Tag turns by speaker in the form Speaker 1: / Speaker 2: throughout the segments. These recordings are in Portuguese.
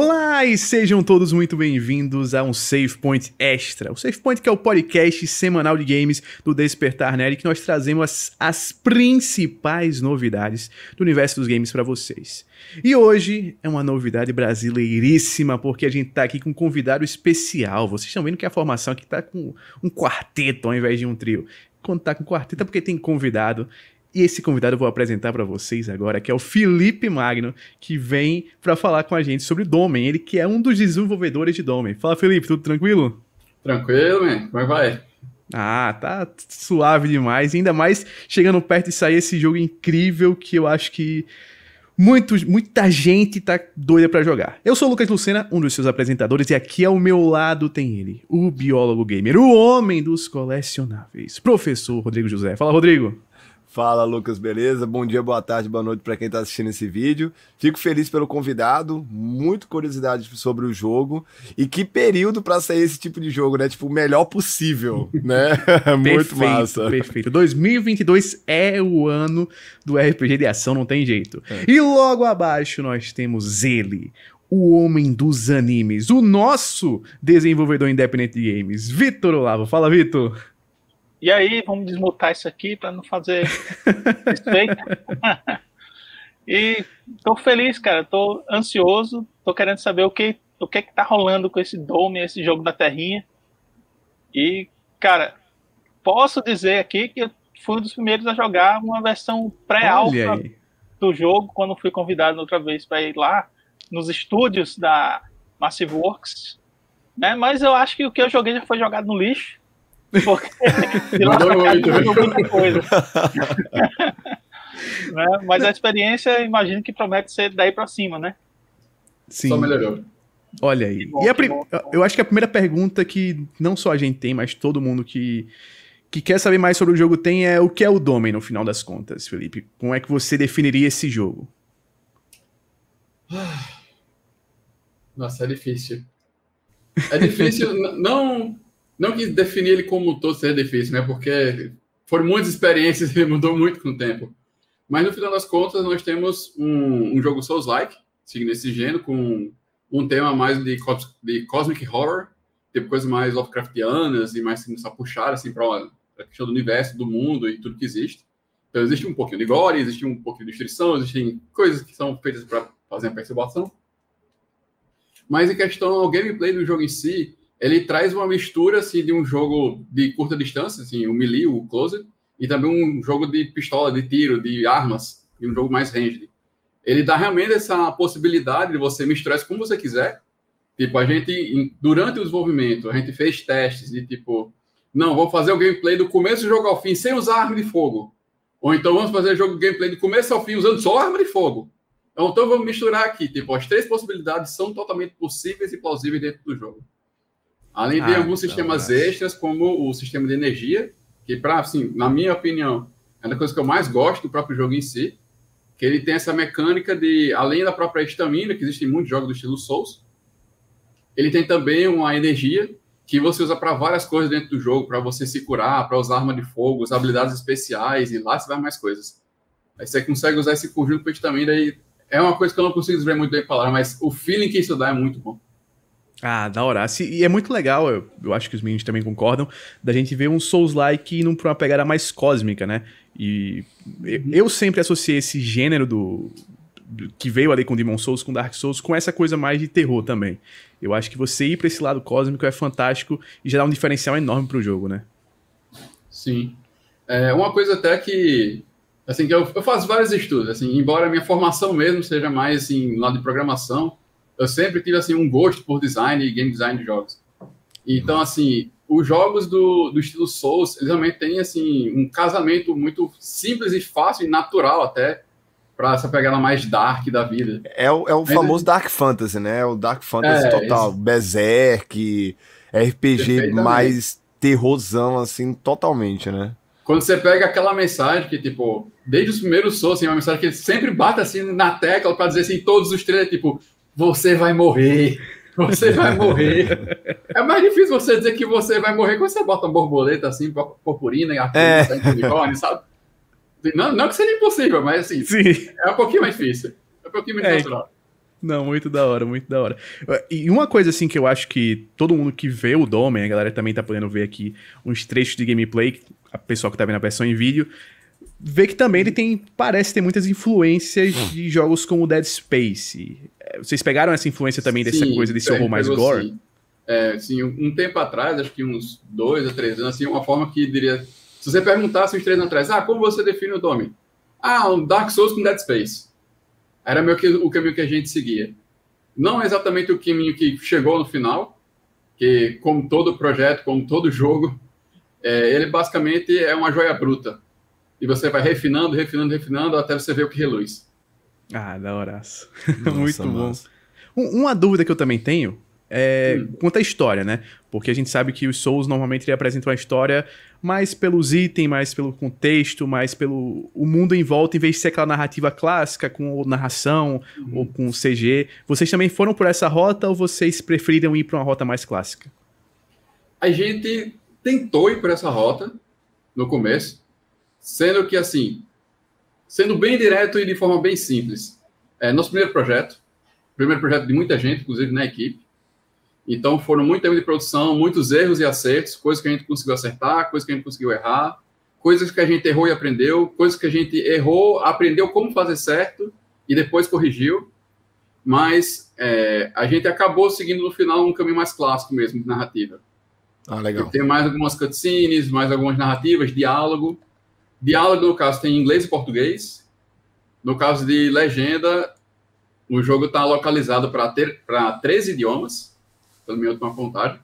Speaker 1: Olá e sejam todos muito bem-vindos a um Save Point Extra. O Save Point que é o podcast semanal de games do Despertar Nerd que nós trazemos as, as principais novidades do universo dos games para vocês. E hoje é uma novidade brasileiríssima porque a gente tá aqui com um convidado especial. Vocês estão vendo que a formação aqui tá com um quarteto ao invés de um trio. Quando tá com quarteto é porque tem convidado e esse convidado eu vou apresentar para vocês agora, que é o Felipe Magno, que vem para falar com a gente sobre Domen. Ele que é um dos desenvolvedores de Domen. Fala, Felipe, tudo tranquilo?
Speaker 2: Tranquilo, man. Como é que vai?
Speaker 1: Ah, tá suave demais. Ainda mais chegando perto de sair esse jogo incrível que eu acho que muito, muita gente tá doida para jogar. Eu sou o Lucas Lucena, um dos seus apresentadores, e aqui ao meu lado tem ele, o biólogo gamer, o homem dos colecionáveis, professor Rodrigo José. Fala, Rodrigo.
Speaker 3: Fala, Lucas, beleza? Bom dia, boa tarde, boa noite para quem está assistindo esse vídeo. Fico feliz pelo convidado, muito curiosidade sobre o jogo e que período para sair esse tipo de jogo, né? Tipo, o melhor possível, né? muito
Speaker 1: perfeito,
Speaker 3: massa.
Speaker 1: Perfeito. 2022 é o ano do RPG de ação, não tem jeito. É. E logo abaixo nós temos ele, o homem dos animes, o nosso desenvolvedor independente de games, Vitor Olavo. Fala, Vitor.
Speaker 4: E aí, vamos desmutar isso aqui para não fazer e tô feliz, cara. Tô ansioso. Tô querendo saber o que o que que tá rolando com esse Dome, esse jogo da Terrinha. E, cara, posso dizer aqui que eu fui um dos primeiros a jogar uma versão pré-alfa do jogo quando fui convidado outra vez para ir lá nos estúdios da Massive Works. Né? Mas eu acho que o que eu joguei já foi jogado no lixo. Porque de lá pra cá muita coisa. né? Mas a experiência, imagino que promete ser daí para cima, né?
Speaker 2: Sim. Só melhorou.
Speaker 1: Olha aí. Bom, e a bom, eu acho que a primeira pergunta que não só a gente tem, mas todo mundo que, que quer saber mais sobre o jogo tem é o que é o Domain no final das contas, Felipe. Como é que você definiria esse jogo?
Speaker 2: Nossa, é difícil. É difícil, não não que definir ele como todo seja difícil, né? Porque foram muitas experiências e mudou muito com o tempo. Mas no final das contas, nós temos um, um jogo Souls-like, seguindo esse gênero, com um tema mais de, de cosmic horror, tipo coisas mais Lovecraftianas e mais assim, puxar assim, para a questão do universo, do mundo e tudo que existe. Então, existe um pouquinho de gore, existe um pouquinho de destruição, existem coisas que são feitas para fazer a perturbação. Mas em questão ao gameplay do jogo em si, ele traz uma mistura assim, de um jogo de curta distância, assim, o melee, o close, e também um jogo de pistola, de tiro, de armas, e um jogo mais ranged. Ele dá realmente essa possibilidade de você misturar isso como você quiser. Tipo, a gente, durante o desenvolvimento, a gente fez testes de tipo, não, vamos fazer o gameplay do começo do jogo ao fim sem usar arma de fogo. Ou então vamos fazer o jogo gameplay do começo ao fim usando só arma de fogo. Então vamos misturar aqui. Tipo, as três possibilidades são totalmente possíveis e plausíveis dentro do jogo. Além de ah, alguns sistemas extras, como o sistema de energia, que, para assim, na minha opinião, é uma coisa que eu mais gosto do próprio jogo em si, que ele tem essa mecânica de, além da própria estamina, que existem muitos jogos do estilo Souls, ele tem também uma energia que você usa para várias coisas dentro do jogo, para você se curar, para usar arma de fogo, as habilidades especiais, e lá você vai mais coisas. Aí você consegue usar esse conjunto com estamina e é uma coisa que eu não consigo dizer muito bem falar, mas o feeling que isso dá é muito bom.
Speaker 1: Ah, da hora. E é muito legal, eu, eu acho que os meninos também concordam, da gente ver um Souls-like indo pra uma pegada mais cósmica, né? E eu sempre associei esse gênero do, do, que veio ali com Demon Souls, com Dark Souls, com essa coisa mais de terror também. Eu acho que você ir pra esse lado cósmico é fantástico e já dá um diferencial enorme pro jogo, né?
Speaker 2: Sim. É uma coisa até que assim que eu, eu faço vários estudos, assim, embora a minha formação mesmo seja mais assim, lado de programação, eu sempre tive assim um gosto por design e game design de jogos. Então, assim, os jogos do, do estilo Souls, eles realmente têm assim um casamento muito simples e fácil e natural até para essa pegada mais dark da vida.
Speaker 3: É o, é o famoso Dark Fantasy, né? O Dark Fantasy é, total, esse... Berserk, RPG mais terrorzão assim, totalmente, né?
Speaker 2: Quando você pega aquela mensagem que, tipo, desde os primeiros Souls, assim, uma mensagem que sempre bate assim na tecla para dizer assim, todos os trailers, tipo, você vai morrer. Você vai morrer. É mais difícil você dizer que você vai morrer quando você bota uma borboleta assim, purpurina e arco é. unicórnio, sabe? Não, não que seja impossível, mas assim, Sim. é um pouquinho mais difícil. É um pouquinho mais é. natural.
Speaker 1: Não, muito da hora, muito da hora. E uma coisa assim que eu acho que todo mundo que vê o Domen, a galera também tá podendo ver aqui uns trechos de gameplay, a pessoa que tá vendo a versão em vídeo, vê que também ele tem, parece ter muitas influências de jogos como Dead Space. Vocês pegaram essa influência também dessa
Speaker 2: Sim,
Speaker 1: coisa desse horror mais gore?
Speaker 2: Sim. É, assim, um tempo atrás, acho que uns dois ou três anos, assim, uma forma que diria. Se você perguntasse uns três anos atrás, ah, como você define o Domi? Ah, um Dark Souls com Dead Space. Era meio que o caminho que a gente seguia. Não exatamente o caminho que chegou no final, que como todo projeto, como todo jogo, é, ele basicamente é uma joia bruta. E você vai refinando, refinando, refinando, até você ver o que reluz.
Speaker 1: Ah, da horaço. Muito bom. Uma dúvida que eu também tenho é, hum. quanto à história, né? Porque a gente sabe que os Souls normalmente apresentam a história mais pelos itens, mais pelo contexto, mais pelo o mundo em volta, em vez de ser aquela narrativa clássica com narração uhum. ou com CG. Vocês também foram por essa rota ou vocês preferiram ir para uma rota mais clássica?
Speaker 2: A gente tentou ir por essa rota no começo, sendo que assim, sendo bem direto e de forma bem simples. É, nosso primeiro projeto, primeiro projeto de muita gente, inclusive na equipe, então, foram muito tempo de produção, muitos erros e acertos, coisas que a gente conseguiu acertar, coisas que a gente conseguiu errar, coisas que a gente errou e aprendeu, coisas que a gente errou, aprendeu como fazer certo e depois corrigiu. Mas é, a gente acabou seguindo no final um caminho mais clássico mesmo de narrativa.
Speaker 3: Ah, legal.
Speaker 2: Tem mais algumas cutscenes, mais algumas narrativas, diálogo. Diálogo, no caso, tem inglês e português. No caso de legenda, o jogo está localizado para 13 idiomas pela minha última contagem.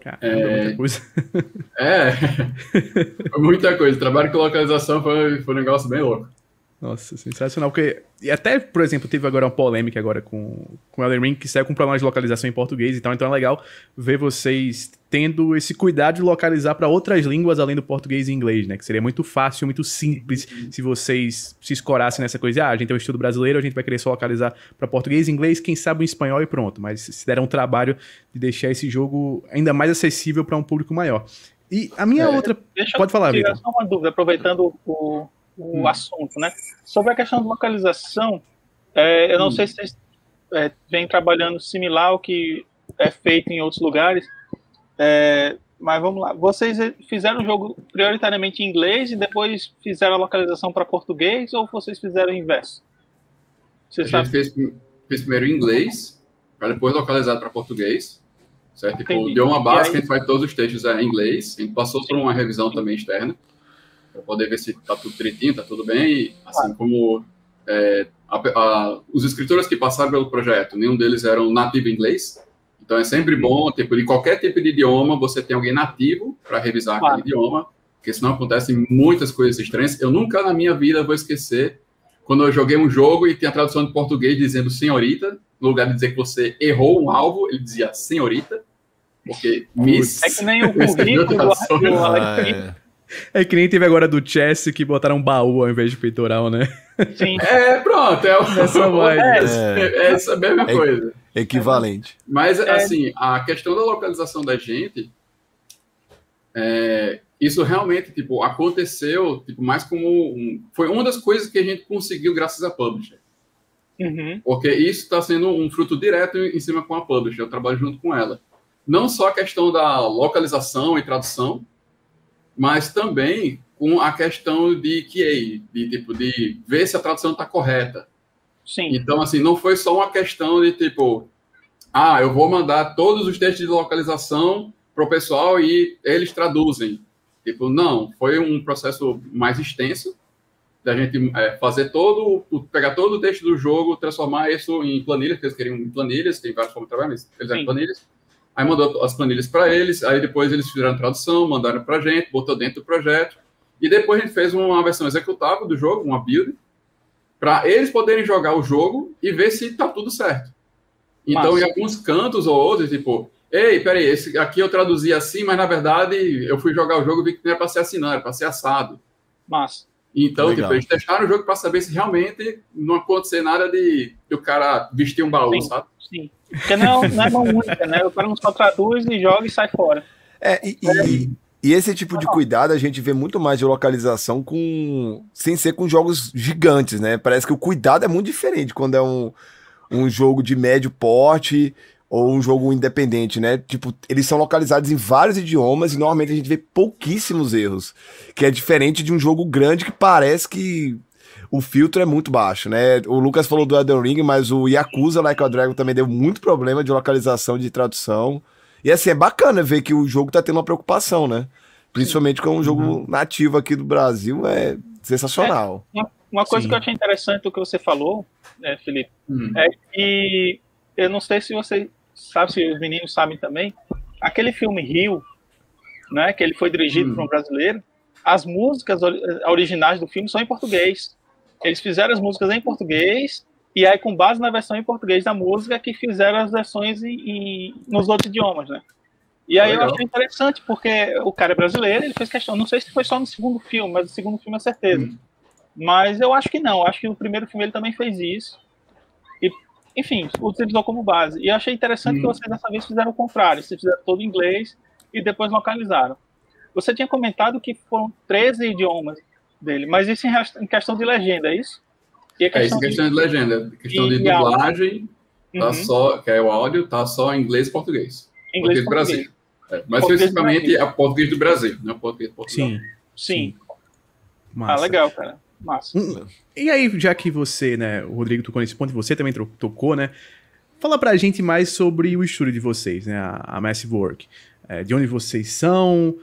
Speaker 1: Caramba, é, muita coisa.
Speaker 2: É, muita coisa. O trabalho com localização foi, foi um negócio bem louco.
Speaker 1: Nossa, sensacional. Porque, e até, por exemplo, teve agora uma polêmica agora com, com Elden Ring, que saiu com problema de localização em português e tal. Então é legal ver vocês tendo esse cuidado de localizar para outras línguas além do português e inglês, né? Que seria muito fácil, muito simples se vocês se escorassem nessa coisa. Ah, a gente é um estudo brasileiro, a gente vai querer só localizar para português, inglês, quem sabe o espanhol e pronto. Mas se deram um trabalho de deixar esse jogo ainda mais acessível para um público maior. E a minha é, outra. Pode falar, Vitor.
Speaker 4: Só uma dúvida, aproveitando o o hum. assunto, né? Sobre a questão de localização, é, eu não hum. sei se vocês é, vêm trabalhando similar ao que é feito em outros lugares, é, mas vamos lá. Vocês fizeram o jogo prioritariamente em inglês e depois fizeram a localização para português ou vocês fizeram o inverso?
Speaker 2: Você a sabe? gente fez, fez primeiro em inglês, para depois localizar para português. Certo? Tipo, deu uma base que a gente faz todos os textos em inglês. A gente passou por uma revisão também externa para poder ver se está tudo direitinho, está tudo bem, assim como é, a, a, os escritores que passaram pelo projeto, nenhum deles eram nativo inglês, então é sempre bom, tipo, de qualquer tipo de idioma, você tem alguém nativo para revisar claro. aquele idioma, porque senão acontecem muitas coisas estranhas. Eu nunca na minha vida vou esquecer quando eu joguei um jogo e tinha a tradução de português dizendo senhorita, no lugar de dizer que você errou um alvo, ele dizia senhorita, porque
Speaker 4: miss... É que nem o currículo do, do Alex
Speaker 1: é que nem teve agora do Chess que botaram um baú ao invés de peitoral, né?
Speaker 2: Sim. É, pronto. É, o, essa, vibe. É, é, essa mesma é coisa.
Speaker 3: Equivalente.
Speaker 2: Mas, é. assim, a questão da localização da gente, é, isso realmente, tipo, aconteceu, tipo, mais como... Um, foi uma das coisas que a gente conseguiu graças a Publisher. Uhum. Porque isso está sendo um fruto direto em cima com a Publisher. Eu trabalho junto com ela. Não só a questão da localização e tradução, mas também com a questão de QA, de tipo de ver se a tradução está correta.
Speaker 4: Sim.
Speaker 2: Então, assim, não foi só uma questão de tipo, ah, eu vou mandar todos os textos de localização para o pessoal e eles traduzem. Tipo, não, foi um processo mais extenso da gente é, fazer todo, pegar todo o texto do jogo, transformar isso em planilhas, que eles queriam em planilhas, tem várias formas de trabalhar, mas eles eram planilhas Aí mandou as planilhas para eles, aí depois eles fizeram a tradução, mandaram para a gente, botou dentro do projeto, e depois a gente fez uma versão executável do jogo, uma build, para eles poderem jogar o jogo e ver se está tudo certo. Então, em alguns cantos ou outros, tipo, ei, peraí, esse aqui eu traduzi assim, mas na verdade eu fui jogar o jogo e vi que não era para ser assinado, era para ser assado.
Speaker 4: Mas
Speaker 2: Então, tipo, eles testaram o jogo para saber se realmente não acontecer nada de, de o cara vestir um baú,
Speaker 4: sim,
Speaker 2: sabe?
Speaker 4: Sim. Porque não, não é mão única, né? O cara não só traduz e joga e sai fora.
Speaker 3: É, e, e E esse tipo de cuidado a gente vê muito mais de localização com sem ser com jogos gigantes, né? Parece que o cuidado é muito diferente quando é um, um jogo de médio porte ou um jogo independente, né? Tipo, eles são localizados em vários idiomas e normalmente a gente vê pouquíssimos erros, que é diferente de um jogo grande que parece que o filtro é muito baixo, né? O Lucas falou do Elden Ring, mas o Yakuza Like a Dragon também deu muito problema de localização de tradução. E assim, é bacana ver que o jogo tá tendo uma preocupação, né? Principalmente com um jogo uhum. nativo aqui do Brasil, é sensacional.
Speaker 4: É, uma, uma, coisa Sim. que eu achei interessante do que você falou, né, Felipe, uhum. é que eu não sei se você sabe, se os meninos sabem também, aquele filme Rio, né, que ele foi dirigido uhum. por um brasileiro, as músicas originais do filme são em português. Eles fizeram as músicas em português e aí, com base na versão em português da música, que fizeram as versões em, em nos outros idiomas, né? E aí Legal. eu achei interessante, porque o cara é brasileiro, ele fez questão, não sei se foi só no segundo filme, mas no segundo filme é certeza. Hum. Mas eu acho que não, acho que no primeiro filme ele também fez isso. E, enfim, utilizou como base. E eu achei interessante hum. que vocês dessa vez fizeram o contrário, vocês fizeram todo em inglês e depois localizaram. Você tinha comentado que foram 13 idiomas dele, mas isso em, questão de legenda, é isso?
Speaker 2: E é isso, questão de, de legenda. Questão de dublagem, tá uhum. só, que é o áudio, tá só em inglês e português. Inglês português do Brasil. É, mas especificamente é português do Brasil, não é português do Portugal.
Speaker 4: Sim. Sim. Ah, legal, cara. Massa. Hum,
Speaker 1: e aí, já que você, né, o Rodrigo tocou nesse ponto e você também tocou, né? Fala pra gente mais sobre o estúdio de vocês, né? A, a Massive Work. É, de onde vocês são,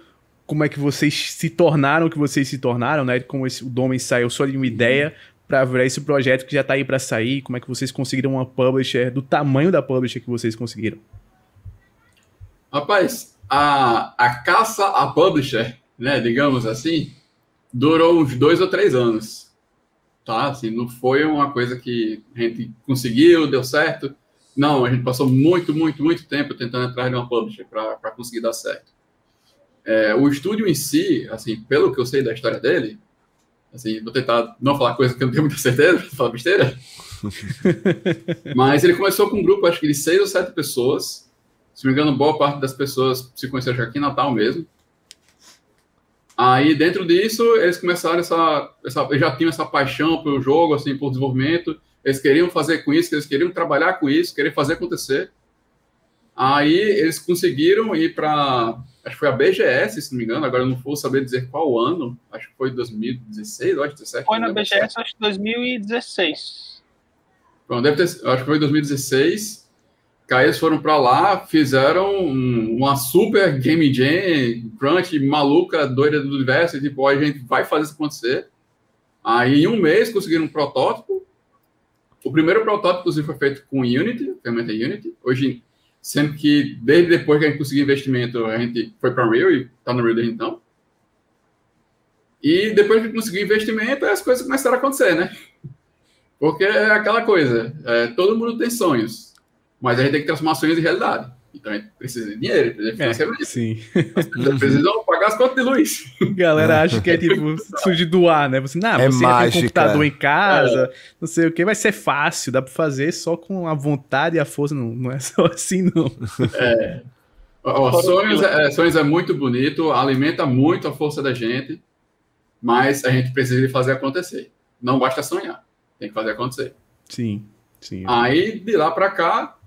Speaker 1: como é que vocês se tornaram o que vocês se tornaram, né? Como esse, o Domen saiu só de uma ideia para virar esse projeto que já tá aí para sair, como é que vocês conseguiram uma publisher do tamanho da publisher que vocês conseguiram?
Speaker 2: Rapaz, a, a caça a publisher, né, digamos assim, durou uns dois ou três anos. Tá? Assim, não foi uma coisa que a gente conseguiu, deu certo. Não, a gente passou muito, muito, muito tempo tentando entrar de uma publisher para conseguir dar certo. É, o estúdio em si, assim, pelo que eu sei da história dele, assim, vou tentar não falar coisa que eu não tenho muita certeza, falar besteira. Mas ele começou com um grupo, acho que de seis ou sete pessoas, se não me engano, boa parte das pessoas se conheceram aqui em Natal mesmo. Aí, dentro disso, eles começaram essa, essa... Já tinham essa paixão pelo jogo, assim, por desenvolvimento. Eles queriam fazer com isso, eles queriam trabalhar com isso, queriam fazer acontecer. Aí, eles conseguiram ir para... Acho que foi a BGS, se não me engano. Agora, eu não vou saber dizer qual ano. Acho que foi 2016, ou 2017.
Speaker 4: Foi na BGS, acho que 2016.
Speaker 2: Bom, deve ter... Acho que foi 2016. Aí eles foram para lá, fizeram uma super game jam, crunch maluca, doida do universo, e tipo, a gente vai fazer isso acontecer. Aí em um mês conseguiram um protótipo. O primeiro protótipo, inclusive, foi feito com Unity, ferramenta Unity. Hoje, sendo que desde depois que a gente conseguiu investimento, a gente foi para Unreal e está no Unreal desde então. E depois que conseguiu investimento, as coisas começaram a acontecer, né? Porque é aquela coisa, é, todo mundo tem sonhos mas a gente tem que transformar sonhos em realidade. Então a gente precisa de dinheiro, precisa de financiamento. É,
Speaker 1: sim.
Speaker 2: Precisam pagar as contas de luz.
Speaker 1: Galera acha que é tipo surge do ar, né? Você, não, é você mágica. tem um computador em casa, é. não sei o que, vai ser fácil, dá para fazer só com a vontade e a força, não, não é só assim, não.
Speaker 2: É. Ó, sonhos, é, sonhos é muito bonito, alimenta muito a força da gente, mas a gente precisa de fazer acontecer. Não basta sonhar, tem que fazer acontecer.
Speaker 1: Sim, sim.
Speaker 2: Aí, de lá para cá,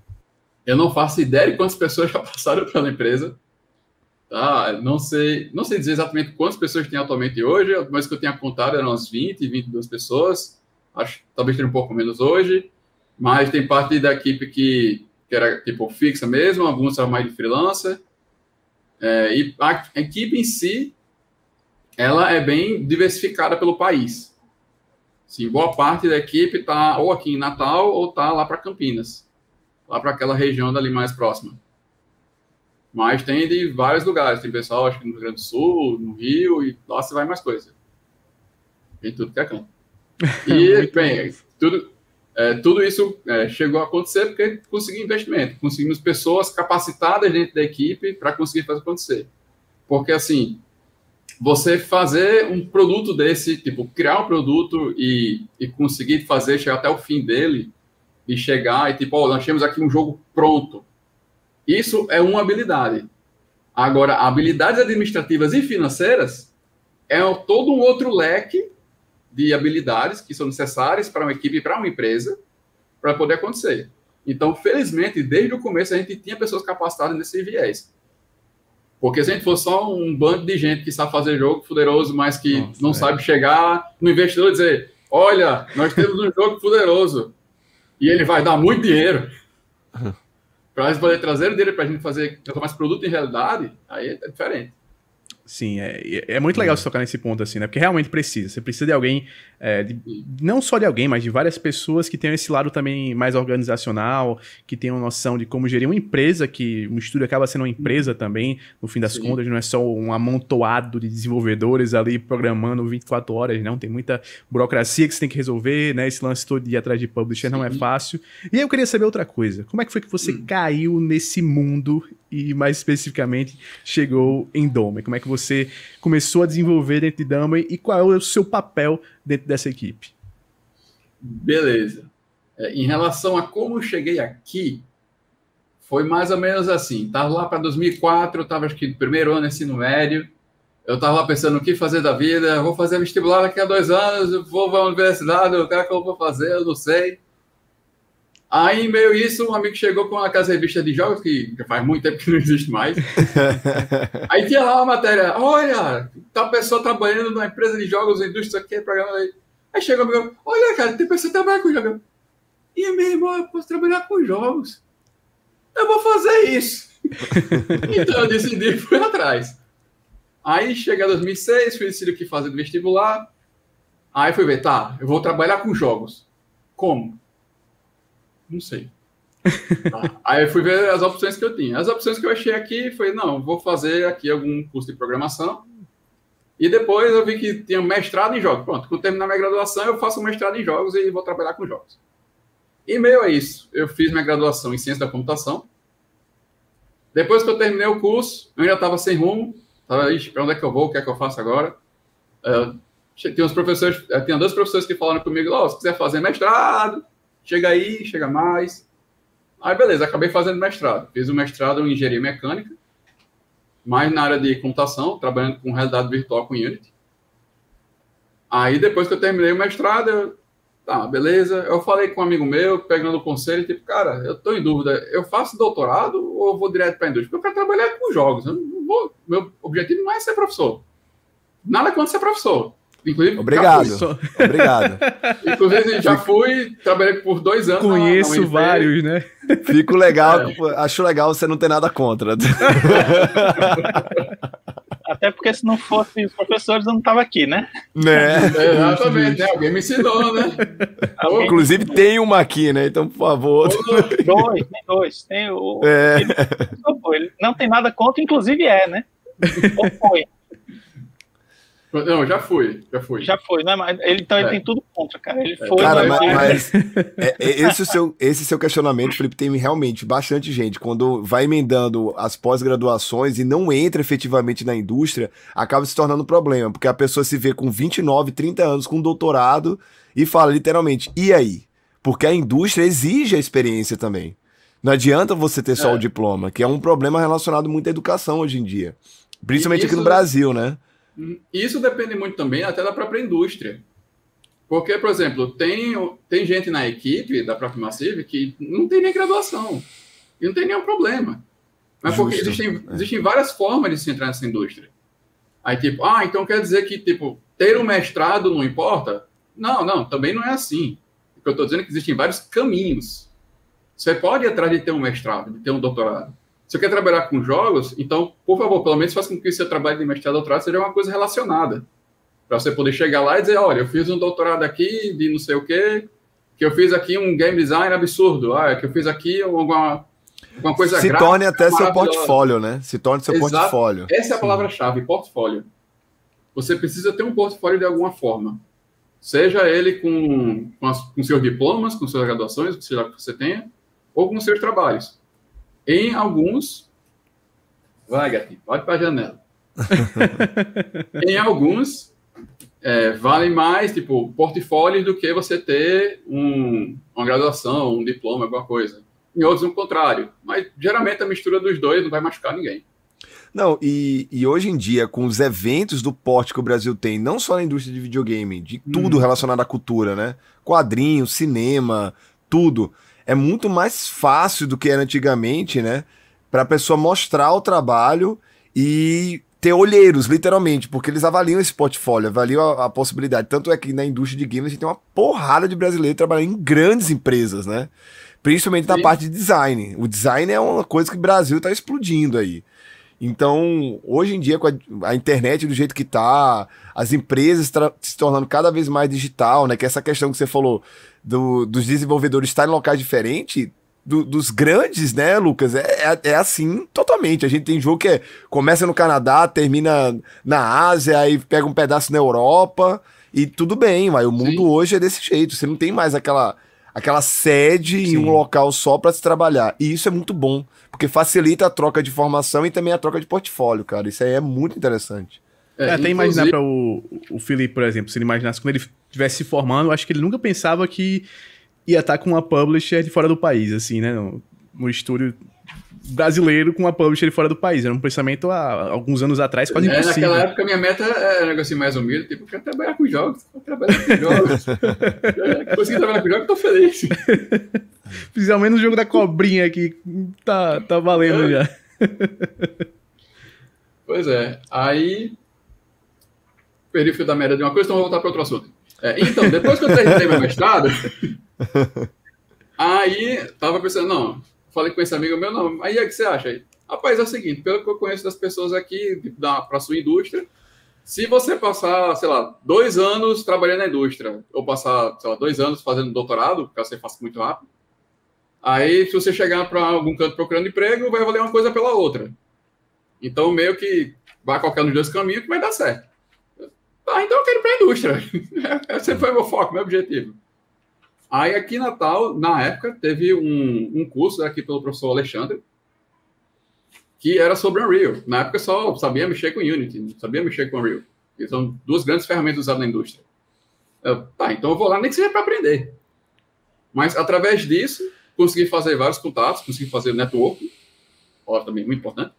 Speaker 2: eu não faço ideia de quantas pessoas já passaram pela empresa. Tá? Não sei, não sei dizer exatamente quantas pessoas tem atualmente hoje, mas que eu tenha contado eram umas 20, 22 pessoas. Acho talvez tenha um pouco menos hoje, mas tem parte da equipe que, que era tipo fixa mesmo, alguns são mais de freelancer. É, e a equipe em si, ela é bem diversificada pelo país. Sim, boa parte da equipe está ou aqui em Natal ou está lá para Campinas lá para aquela região dali mais próxima. Mas tem de vários lugares. Tem pessoal, acho que no Rio Grande do Sul, no Rio, e lá você vai mais coisa. Tem tudo que é canto. E, bem, tudo, é, tudo isso é, chegou a acontecer porque conseguimos investimento. Conseguimos pessoas capacitadas dentro da equipe para conseguir fazer acontecer. Porque, assim, você fazer um produto desse, tipo, criar um produto e, e conseguir fazer chegar até o fim dele, e chegar e tipo, oh, nós temos aqui um jogo pronto. Isso é uma habilidade. Agora, habilidades administrativas e financeiras é todo um outro leque de habilidades que são necessárias para uma equipe, para uma empresa, para poder acontecer. Então, felizmente, desde o começo a gente tinha pessoas capacitadas nesse viés. Porque se a gente for só um bando de gente que sabe fazer jogo fuderoso, mas que Nossa, não é. sabe chegar no investidor e dizer: olha, nós temos um jogo fuderoso e ele vai dar muito dinheiro. para eles poderem trazer dinheiro para a gente fazer esse produto em realidade, aí é diferente.
Speaker 1: Sim, é, é muito legal é. você tocar nesse ponto, assim, né? Porque realmente precisa. Você precisa de alguém, é, de, não só de alguém, mas de várias pessoas que tenham esse lado também mais organizacional, que tenham noção de como gerir uma empresa, que um estúdio acaba sendo uma empresa também, no fim das Sim. contas, não é só um amontoado de desenvolvedores ali programando 24 horas, não. Tem muita burocracia que você tem que resolver, né? Esse lance todo de ir atrás de publisher Sim. não é fácil. E aí eu queria saber outra coisa. Como é que foi que você hum. caiu nesse mundo e mais especificamente chegou em Dome? Como é que você começou a desenvolver dentro de Dome e qual é o seu papel dentro dessa equipe?
Speaker 2: Beleza. É, em relação a como eu cheguei aqui, foi mais ou menos assim. Estava lá para 2004, eu estava acho que no primeiro ano ensino médio. Eu estava lá pensando o que fazer da vida. Vou fazer vestibular daqui a dois anos, vou para a universidade, o é que eu vou fazer, eu não sei. Aí, em meio isso, um amigo chegou com aquelas revistas de jogos, que já faz muito tempo que não existe mais. aí tinha lá uma matéria, olha, tal pessoa trabalhando numa empresa de jogos, indústria aqui, programa aí. Aí chegou o amigo, olha, cara, tem pessoa que trabalha com jogos. E meu irmão, eu posso trabalhar com jogos. Eu vou fazer isso. então eu decidi e fui atrás. Aí chega 2006, fui decidir o que fazer do vestibular. Aí fui ver, tá, eu vou trabalhar com jogos. Como? Não sei. Aí eu fui ver as opções que eu tinha. As opções que eu achei aqui foi, não, vou fazer aqui algum curso de programação. E depois eu vi que tinha mestrado em jogos. Pronto, quando terminar minha graduação, eu faço mestrado em jogos e vou trabalhar com jogos. E meio a isso, eu fiz minha graduação em ciência da computação. Depois que eu terminei o curso, eu ainda estava sem rumo. Estava, para onde é que eu vou? O que é que eu faço agora? Uh, tinha uns professores, tinha dois professores que falaram comigo, oh, se quiser fazer mestrado, chega aí, chega mais. Aí, beleza, acabei fazendo mestrado. Fiz o mestrado em engenharia mecânica, mais na área de computação, trabalhando com realidade virtual com Unity. Aí, depois que eu terminei o mestrado, eu, tá, beleza. Eu falei com um amigo meu, pegando o conselho, tipo, cara, eu tô em dúvida, eu faço doutorado ou vou direto para a indústria? Porque eu quero trabalhar com jogos. Eu não vou, meu objetivo não é ser professor. Nada contra ser professor.
Speaker 3: Inclusive, Obrigado. Obrigado.
Speaker 2: Inclusive, já fui, trabalhei por dois anos.
Speaker 1: Conheço na, na vários, né?
Speaker 3: Fico legal, é. acho legal você não ter nada contra.
Speaker 4: Até porque se não fosse os professores, eu não estava aqui, né?
Speaker 3: Né?
Speaker 2: É, exatamente, né? alguém me ensinou, né?
Speaker 3: Alguém... Inclusive tem uma aqui, né? Então, por favor.
Speaker 4: Dois, tem dois. Tem o... É. Ele, não tem nada contra, inclusive é, né? Ou foi.
Speaker 2: Não, já foi, já foi.
Speaker 4: Já foi, né? Mas ele, então ele é. tem tudo contra, cara. Ele foi.
Speaker 3: Cara, mas, mas é, é, esse, seu, esse seu questionamento, Felipe, tem realmente bastante gente. Quando vai emendando as pós-graduações e não entra efetivamente na indústria, acaba se tornando um problema, porque a pessoa se vê com 29, 30 anos, com doutorado, e fala literalmente, e aí? Porque a indústria exige a experiência também. Não adianta você ter só é. o diploma, que é um problema relacionado muito à educação hoje em dia. Principalmente isso... aqui no Brasil, né?
Speaker 2: Isso depende muito também até da própria indústria. Porque, por exemplo, tem, tem gente na equipe da própria Massive que não tem nem graduação. E não tem nenhum problema. Mas Justo, porque existem, é. existem várias formas de se entrar nessa indústria. Aí, tipo, ah, então quer dizer que, tipo, ter um mestrado não importa? Não, não, também não é assim. O que eu estou dizendo é que existem vários caminhos. Você pode ir atrás de ter um mestrado, de ter um doutorado. Você quer trabalhar com jogos? Então, por favor, pelo menos faça com que o seu trabalho de mestrado ou doutorado seja uma coisa relacionada. Para você poder chegar lá e dizer, olha, eu fiz um doutorado aqui de não sei o quê, que eu fiz aqui um game design absurdo, ah, que eu fiz aqui alguma, alguma coisa
Speaker 3: Se torne até seu portfólio, né? Se torne seu Exato. portfólio.
Speaker 2: Essa é a palavra-chave, portfólio. Você precisa ter um portfólio de alguma forma. Seja ele com, com, as, com seus diplomas, com suas graduações, seja que você tenha, ou com seus trabalhos. Em alguns. Vai, gatinho, pode para a janela. em alguns, é, vale mais, tipo, portfólio do que você ter um, uma graduação, um diploma, alguma coisa. Em outros, o contrário. Mas geralmente a mistura dos dois não vai machucar ninguém.
Speaker 3: Não, e, e hoje em dia, com os eventos do porte que o Brasil tem, não só na indústria de videogame, de tudo relacionado à cultura, né? Quadrinhos, cinema, tudo. É muito mais fácil do que era antigamente, né? Pra pessoa mostrar o trabalho e ter olheiros, literalmente, porque eles avaliam esse portfólio, avaliam a, a possibilidade. Tanto é que na indústria de games a gente tem uma porrada de brasileiros trabalhando em grandes empresas, né? Principalmente na
Speaker 2: Sim.
Speaker 3: parte de design. O design é uma coisa que o Brasil está explodindo aí. Então, hoje em dia, com a, a internet do jeito que tá, as empresas se tornando cada vez mais digital, né? Que essa questão que você falou do- dos desenvolvedores estarem em locais diferentes, do- dos grandes, né, Lucas? É, é, é assim totalmente. A gente tem jogo que é, começa no Canadá, termina na Ásia, aí pega um pedaço na Europa, e tudo bem, mas o mundo
Speaker 2: Sim.
Speaker 3: hoje é desse jeito. Você não tem mais aquela, aquela sede em
Speaker 1: Sim.
Speaker 3: um local só para se trabalhar. E isso é muito bom, porque facilita a troca de formação e também a troca de portfólio, cara. Isso aí é muito interessante.
Speaker 1: É, até imaginar
Speaker 2: inclusive-
Speaker 1: para o, o Felipe, por exemplo, se ele imaginasse quando ele estivesse se formando, eu acho que ele nunca pensava que ia estar com uma publisher de fora do país, assim, né? No, no estúdio brasileiro com uma publisher de fora do país. Era um pensamento há alguns anos atrás quase
Speaker 2: É,
Speaker 1: impossível.
Speaker 2: naquela época, minha meta era um negocinho mais humilde, tipo, eu quero trabalhar com jogos, eu quero trabalhar com jogos. É, Consegui trabalhar com jogos, tô feliz.
Speaker 1: Fiz ao menos o jogo da cobrinha aqui, tá, tá valendo já.
Speaker 2: Pois é, aí perdi o fio da merda de uma coisa, então vou voltar para outro assunto. É, então, depois que eu terminei meu mestrado, aí tava pensando, não, falei com esse amigo meu, não, aí o que você acha aí? Rapaz, é o seguinte, pelo que eu conheço das pessoas aqui, tipo, da, pra sua indústria, se você passar, sei lá, dois anos trabalhando na indústria, ou passar, sei lá, dois anos fazendo doutorado, caso você faça muito rápido, aí se você chegar para algum canto procurando emprego, vai valer uma coisa pela outra. Então, meio que vai qualquer um dos dois caminhos que vai dar certo. Tá, então eu quero ir para a indústria. Esse foi meu foco, meu objetivo. Aí aqui em Natal, na época, teve um, um curso aqui pelo professor Alexandre, que era sobre Unreal. Na época só sabia mexer com Unity, não sabia mexer com Unreal. Que são duas grandes ferramentas usadas na indústria. Eu, tá, então eu vou lá, nem que seja para aprender. Mas através disso, consegui fazer vários contatos, consegui fazer network, ó, também muito importante.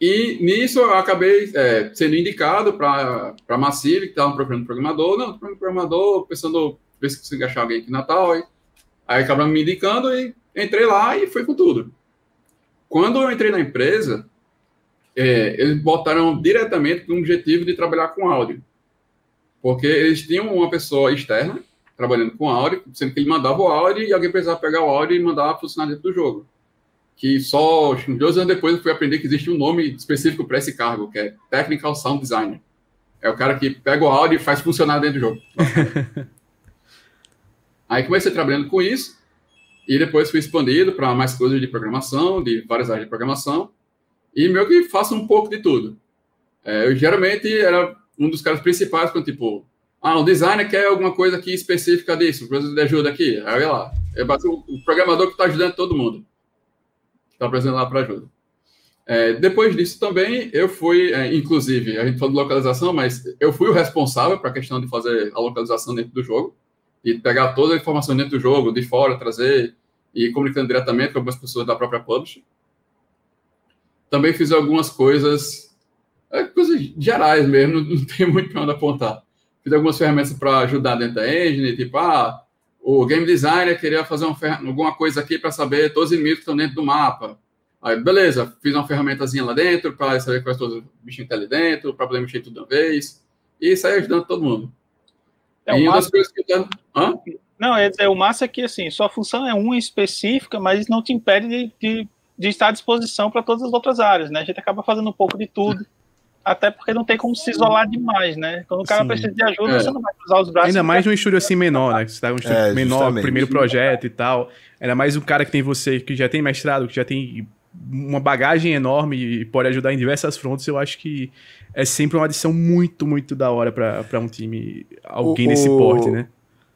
Speaker 2: E nisso eu acabei é, sendo indicado para a Massive, que estava procurando programador. Não, programador, pensando ver se consigo achar alguém aqui Natal. Aí, aí acabaram me indicando e entrei lá e fui com tudo. Quando eu entrei na empresa, é, eles botaram diretamente com o objetivo de trabalhar com áudio. Porque eles tinham uma pessoa externa trabalhando com áudio, sendo que ele mandava o áudio e alguém precisava pegar o áudio e mandar funcionar dentro do jogo que só dois anos depois eu fui aprender que existe um nome específico para esse cargo, que é Technical Sound Designer. É o cara que pega o áudio e faz funcionar dentro do jogo. Aí comecei trabalhando com isso, e depois fui expandido para mais coisas de programação, de várias áreas de programação, e meio que faço um pouco de tudo. É, eu geralmente era um dos caras principais, quando tipo, ah, o designer quer alguma coisa aqui específica disso, precisa de ajuda aqui, aí eu ia lá. É o programador que está ajudando todo mundo está precisando lá para ajuda. É, depois disso também, eu fui, é, inclusive, a gente falou de localização, mas eu fui o responsável para a questão de fazer a localização dentro do jogo, e pegar toda a informação dentro do jogo, de fora, trazer, e comunicando diretamente com algumas pessoas da própria publisher. Também fiz algumas coisas, é, coisas gerais mesmo, não tem muito para onde apontar. Fiz algumas ferramentas para ajudar dentro da engine, tipo, ah, o game designer queria fazer uma alguma coisa aqui para saber todos os inimigos que estão dentro do mapa. Aí, beleza, fiz uma ferramentazinha lá dentro para saber quais todos os bichinhos estão ali dentro, para poder mexer tudo de uma vez. E sair ajudando todo mundo.
Speaker 4: É,
Speaker 2: e uma das coisas que eu... Hã?
Speaker 4: Não, é dizer, o massa é que assim, sua função é uma específica, mas não te impede de, de, de estar à disposição para todas as outras áreas, né? A gente acaba fazendo um pouco de tudo. Até porque não tem como se isolar demais, né? Quando o cara
Speaker 1: Sim.
Speaker 4: precisa de ajuda,
Speaker 2: É.
Speaker 4: você não vai cruzar os braços.
Speaker 1: Ainda mais num estúdio assim menor, né? Que você tá num estúdio
Speaker 3: É,
Speaker 1: menor,
Speaker 3: justamente.
Speaker 1: primeiro projeto e tal. Ainda mais um cara que tem você, que já tem mestrado, que já tem uma bagagem enorme e pode ajudar em diversas frontes, eu acho que é sempre uma adição muito, muito da hora pra pra um time, alguém
Speaker 3: O-
Speaker 1: desse porte, né?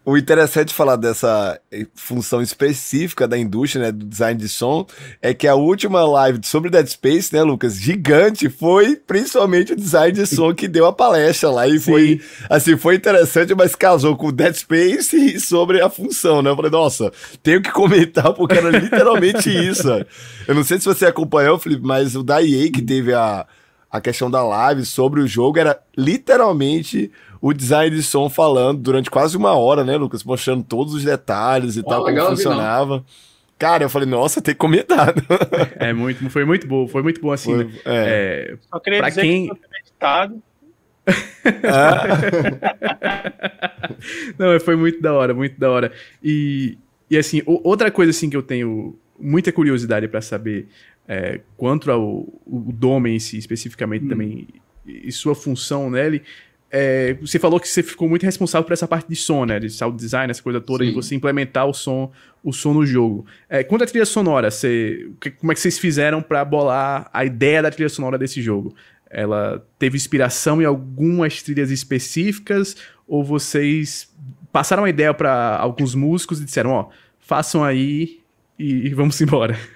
Speaker 3: O interessante de falar dessa eh, função específica da indústria, né, do design de som, é que a última live sobre Dead Space, né, Lucas, gigante, foi principalmente o design de som que deu a palestra lá e Sim. foi, assim, foi interessante, mas casou com Dead Space e sobre a função, né? Eu falei, nossa, tenho que comentar porque era literalmente isso. Eu não sei se você acompanhou, Felipe, mas o da EA que teve a, a questão da live sobre o jogo era literalmente o design de som falando durante quase uma hora, né, Lucas? Mostrando todos os detalhes e oh, tal, como funcionava. Cara, eu falei, nossa, tem que comentar.
Speaker 1: É muito, foi muito bom, foi muito bom assim. Foi, é. É, Só queria pra dizer quem... que meditado. Ah. Não, foi muito da hora, muito da hora. E, e assim, outra coisa assim que eu tenho muita curiosidade para saber é, quanto ao o em si, especificamente hum. também, e sua função nele, é, você falou que você ficou muito responsável por essa parte de som, né? De sound design, essa coisa toda, Sim. de você implementar o som, o som no jogo. É, quanto à trilha sonora, você, como é que vocês fizeram para bolar a ideia da trilha sonora desse jogo? Ela teve inspiração em algumas trilhas específicas ou vocês passaram a ideia para alguns músicos e disseram, ó, façam aí e, e vamos embora?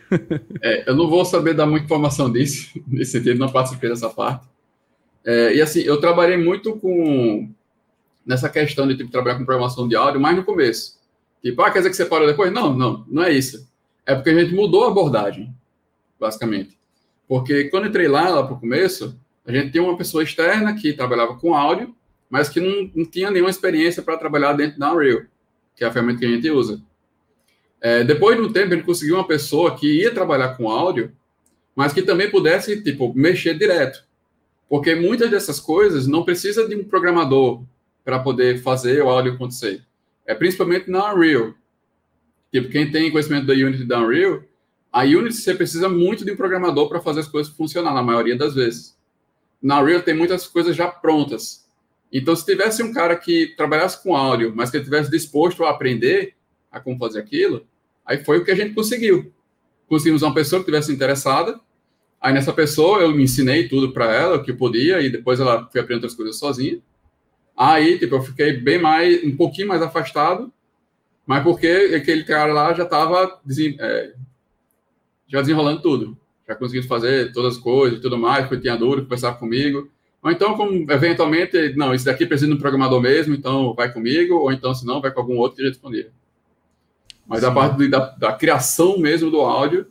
Speaker 2: é, eu não vou saber dar muita informação disso, nesse sentido, não participei dessa parte. É, e assim, eu trabalhei muito com nessa questão de tipo, trabalhar com programação de áudio, mas no começo. Tipo, ah, quer dizer que você parou depois? Não, não, não é isso. É porque a gente mudou a abordagem, basicamente. Porque quando entrei lá, lá para o começo, a gente tinha uma pessoa externa que trabalhava com áudio, mas que não, não tinha nenhuma experiência para trabalhar dentro da Unreal, que é a ferramenta que a gente usa. É, depois de um tempo, gente conseguiu uma pessoa que ia trabalhar com áudio, mas que também pudesse, tipo, mexer direto. Porque muitas dessas coisas não precisa de um programador para poder fazer o áudio acontecer. É principalmente na Unreal. Tipo, quem tem conhecimento da Unity da Unreal, a Unity você precisa muito de um programador para fazer as coisas funcionar, na maioria das vezes. Na Unreal tem muitas coisas já prontas. Então, se tivesse um cara que trabalhasse com áudio, mas que estivesse disposto a aprender a como fazer aquilo, aí foi o que a gente conseguiu. Conseguimos uma pessoa que estivesse interessada, Aí nessa pessoa eu me ensinei tudo para ela, o que podia, e depois ela foi aprendendo outras coisas sozinha. Aí, tipo, eu fiquei bem mais, um pouquinho mais afastado, mas porque aquele cara lá já estava é, já desenrolando tudo. Já conseguindo fazer todas as coisas e tudo mais, porque tinha dúvida, conversava comigo. Ou então, como eventualmente, não, esse daqui precisa de um programador mesmo, então vai comigo, ou então, se não, vai com algum outro que já. Mas Sim. a parte da, da criação mesmo do áudio,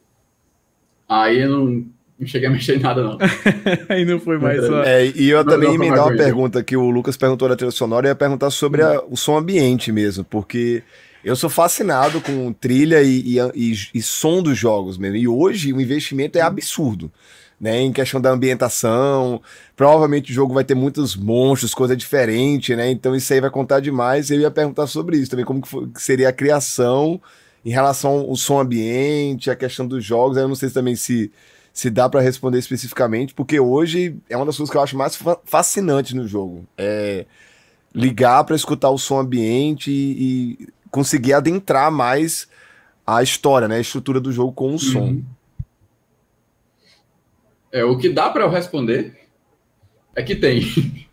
Speaker 2: aí eu não não cheguei a mexer em nada, não.
Speaker 1: Aí não foi mais só.
Speaker 3: É, e eu não, também me dá uma pergunta que o Lucas perguntou da trilha sonora, eu ia perguntar sobre a, o som ambiente mesmo, porque eu sou fascinado com trilha e, e, e, e, som dos jogos mesmo. E hoje o investimento é absurdo. Né, em questão da ambientação, provavelmente o jogo vai ter muitos monstros, coisa diferente, né? Então isso aí vai contar demais. Eu ia perguntar sobre isso também, como que, foi, que seria a criação em relação ao som ambiente, a questão dos jogos. Eu não sei também se se dá para responder especificamente, porque hoje é uma das coisas que eu acho mais fascinante no jogo. É ligar para escutar o som ambiente e, e, conseguir adentrar mais a história, né, a estrutura do jogo com o som.
Speaker 2: É, o que dá para eu responder é que tem.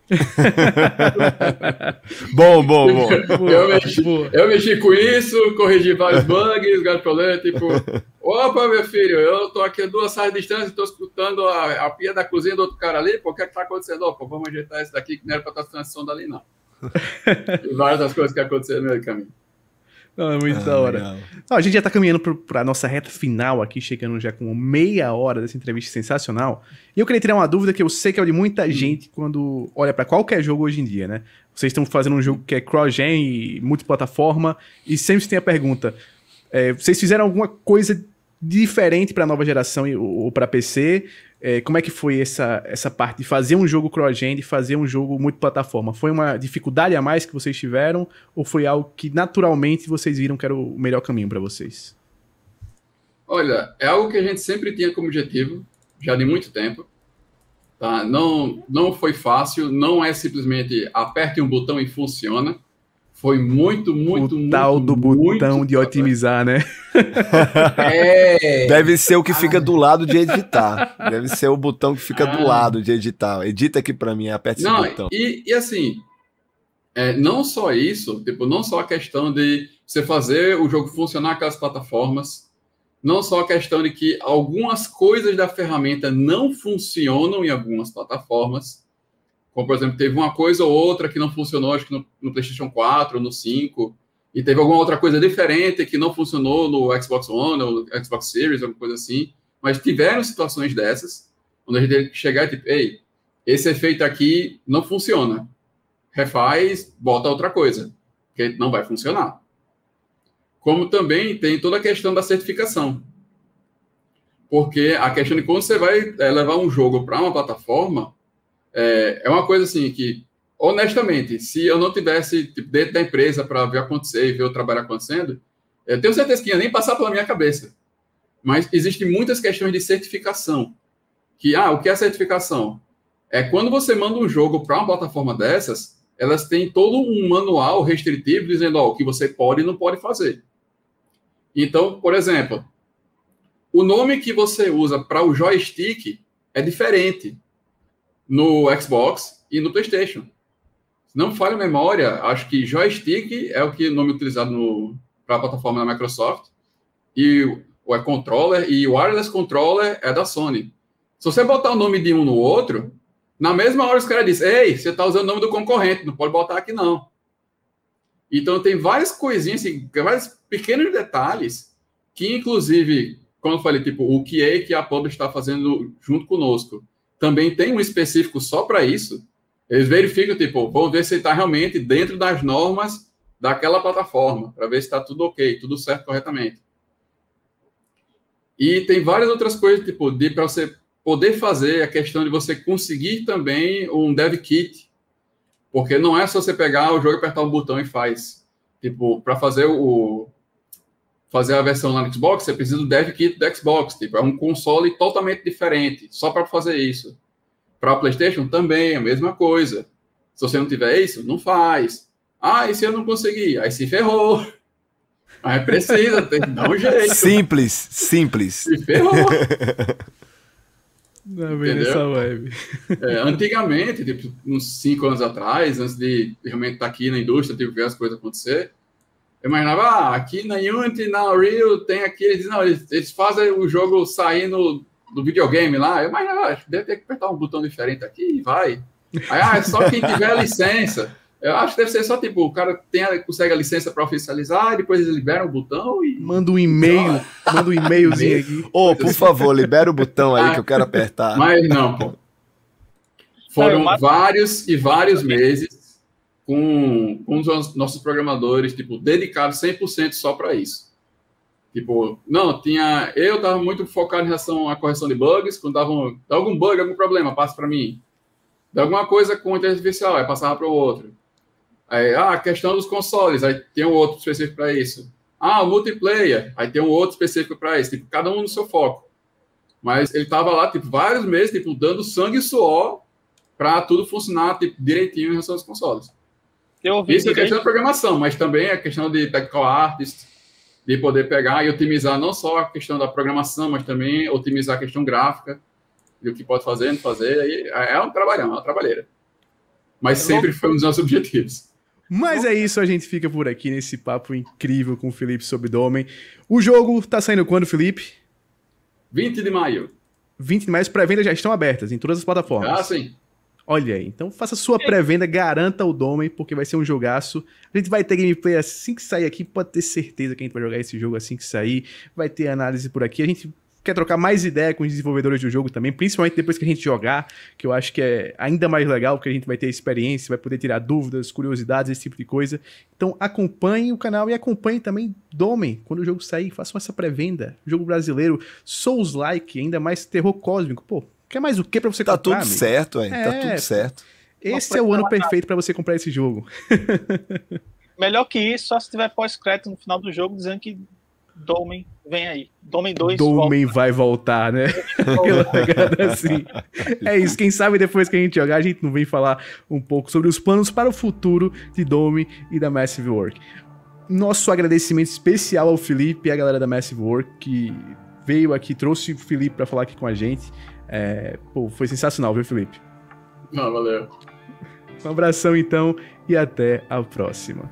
Speaker 3: bom, bom, bom.
Speaker 2: Eu mexi, eu mexi com isso, corrigi vários bugs, vários problemas, tipo, Opa, meu filho, eu tô aqui a duas salas de distância, estou escutando a, a, pia da cozinha do outro cara ali, pô, o que é que tá acontecendo? Opa, vamos ajeitar esse daqui, que não era para estar transição dali, não. e várias das coisas que aconteceram no meio do caminho.
Speaker 1: Não, é muito ah, da hora. Não, a gente já tá caminhando para a nossa reta final aqui, chegando já com meia hora dessa entrevista sensacional. E eu queria tirar uma dúvida que eu sei que é de muita hum. gente quando olha para qualquer jogo hoje em dia, né? Vocês estão fazendo um jogo que é cross-gen e multiplataforma, e sempre tem a pergunta: é, vocês fizeram alguma coisa diferente para a nova geração ou para PC. É, como é que foi essa, essa parte de fazer um jogo cross-gen, de fazer um jogo multiplataforma? Foi uma dificuldade a mais que vocês tiveram ou foi algo que naturalmente vocês viram que era o melhor caminho para vocês?
Speaker 2: Olha, é algo que a gente sempre tinha como objetivo, já de muito tempo. Tá? Não, não foi fácil, não é simplesmente aperte um botão e funciona. Foi muito, muito, o muito.
Speaker 1: tal do botão muito, de otimizar, né?
Speaker 3: É. Deve ser o que fica do lado de editar. Deve ser o botão que fica ah. do lado de editar. Edita aqui para mim, aperte
Speaker 2: Não,
Speaker 3: esse botão.
Speaker 2: E, e assim, é, não só isso, tipo, não só a questão de você fazer o jogo funcionar aquelas plataformas, não só a questão de que algumas coisas da ferramenta não funcionam em algumas plataformas, como, por exemplo, teve uma coisa ou outra que não funcionou, acho que no, no PlayStation 4, no 5, e teve alguma outra coisa diferente que não funcionou no Xbox One ou Xbox Series, alguma coisa assim, mas tiveram situações dessas, onde a gente tem que chegar e tipo, ei, esse efeito aqui não funciona refaz, bota outra coisa, que não vai funcionar. Como também tem toda a questão da certificação. Porque a questão de quando você vai é, levar um jogo para uma plataforma, é, é, uma coisa assim que, honestamente, se eu não tivesse tipo, dentro da empresa para ver acontecer e ver o trabalho acontecendo, eu tenho certeza que ia nem passar pela minha cabeça. Mas existem muitas questões de certificação. Que, ah, o que é certificação? É quando você manda um jogo para uma plataforma dessas, elas têm todo um manual restritivo dizendo o que você pode e não pode fazer. Então, por exemplo, o nome que você usa para o joystick é diferente no Xbox e no PlayStation. Não falha a memória, acho que joystick é o que nome utilizado para a plataforma da Microsoft e o é controller e o wireless controller é da Sony. Se você botar o nome de um no outro, na mesma hora os caras dizem, ei, você está usando o nome do concorrente, não pode botar aqui não. Então tem várias coisinhas, assim, vários pequenos detalhes que, inclusive, como eu falei, tipo, o que é que a Pub está fazendo junto conosco, também tem um específico só para isso. Eles verificam, tipo, vão ver se está realmente dentro das normas daquela plataforma, para ver se está tudo ok, tudo certo corretamente. E tem várias outras coisas, tipo, para você poder fazer a questão de você conseguir também um dev kit, porque não é só você pegar o jogo, apertar um botão e faz. Tipo, para fazer o fazer a versão lá no Xbox, você precisa do dev kit do Xbox, tipo, é um console totalmente diferente, só para fazer isso. Para o PlayStation também a mesma coisa. Se você não tiver isso, não faz. Ah, e se eu não conseguir? Aí se ferrou. Aí precisa, tem que dar um jeito.
Speaker 3: Simples, simples.
Speaker 2: Se ferrou.
Speaker 1: Não, bem nessa web.
Speaker 2: É, antigamente, tipo, uns cinco anos atrás, antes de realmente estar aqui na indústria, tipo, ver as coisas acontecer, eu imaginava, ah, aqui na Unity, na Unreal, tem aqui, eles, não, eles, eles fazem o jogo sair no, do videogame lá. Eu imaginava, ah, deve ter que apertar um botão diferente aqui e vai. Aí, ah, é só quem tiver licença. Eu acho que deve ser só tipo, o cara tem a, consegue a licença para oficializar, e depois eles liberam o botão e.
Speaker 1: Manda um e-mail, manda um e-mailzinho aqui.
Speaker 3: Ô, oh, por favor, libera o botão aí que eu quero apertar.
Speaker 2: Mas não, pô. Foram vários e vários meses com, com os nossos programadores, tipo, dedicados 100% só para isso. Tipo, não, tinha. Eu estava muito focado em relação à correção de bugs. Quando dava, um, dava algum bug, algum problema, passa para mim. Dá alguma coisa com inteligência artificial, aí passava para o outro. Aí, ah, a questão dos consoles, aí tem um outro específico para isso. Ah, multiplayer, aí tem um outro específico para isso. Tipo, cada um no seu foco. Mas ele estava lá, tipo, vários meses, tipo, dando sangue e suor para tudo funcionar tipo, direitinho em relação aos consoles. Isso é questão de programação, mas também a questão de technical artist, de poder pegar e otimizar não só a questão da programação, mas também otimizar a questão gráfica, e o que pode fazer, não fazer. é um trabalhão, é uma trabalheira. Mas é sempre foi um dos nossos objetivos.
Speaker 1: Mas é isso, a gente fica por aqui nesse papo incrível com o Felipe sobre Domen. O jogo tá saindo quando, Felipe?
Speaker 2: 20 de maio.
Speaker 1: 20 de maio, as pré-vendas já estão abertas em todas as plataformas.
Speaker 2: Ah, sim.
Speaker 1: Olha aí, então faça sua pré-venda, garanta o Domen, porque vai ser um jogaço. A gente vai ter gameplay assim que sair aqui, pode ter certeza que a gente vai jogar esse jogo assim que sair. Vai ter análise por aqui. A gente quer trocar mais ideia com os desenvolvedores do jogo também, principalmente depois que a gente jogar, que eu acho que é ainda mais legal, porque a gente vai ter experiência, vai poder tirar dúvidas, curiosidades, esse tipo de coisa. Então acompanhe o canal e acompanhe também Domen, quando o jogo sair, façam essa pré-venda. Jogo brasileiro, Souls-like, ainda mais terror cósmico. Pô, quer mais o que para você
Speaker 3: tá
Speaker 1: comprar?
Speaker 3: Tá tudo amigo? certo, hein? Tá é, tá tudo certo.
Speaker 1: Esse é o ano perfeito para você comprar esse jogo.
Speaker 4: Melhor que isso, só se tiver pós-crédito no final do jogo dizendo que Domen vem aí. Domen 2
Speaker 1: Domen vai voltar, né? assim. É isso, quem sabe depois que a gente jogar, a gente não vem falar um pouco sobre os planos para o futuro de Domen e da Massive Work. Nosso agradecimento especial ao Felipe e à galera da Massive Work que veio aqui, trouxe o Felipe para falar aqui com a gente. É, pô, foi sensacional, viu, Felipe?
Speaker 2: Não, valeu.
Speaker 1: Um abração então e até a próxima.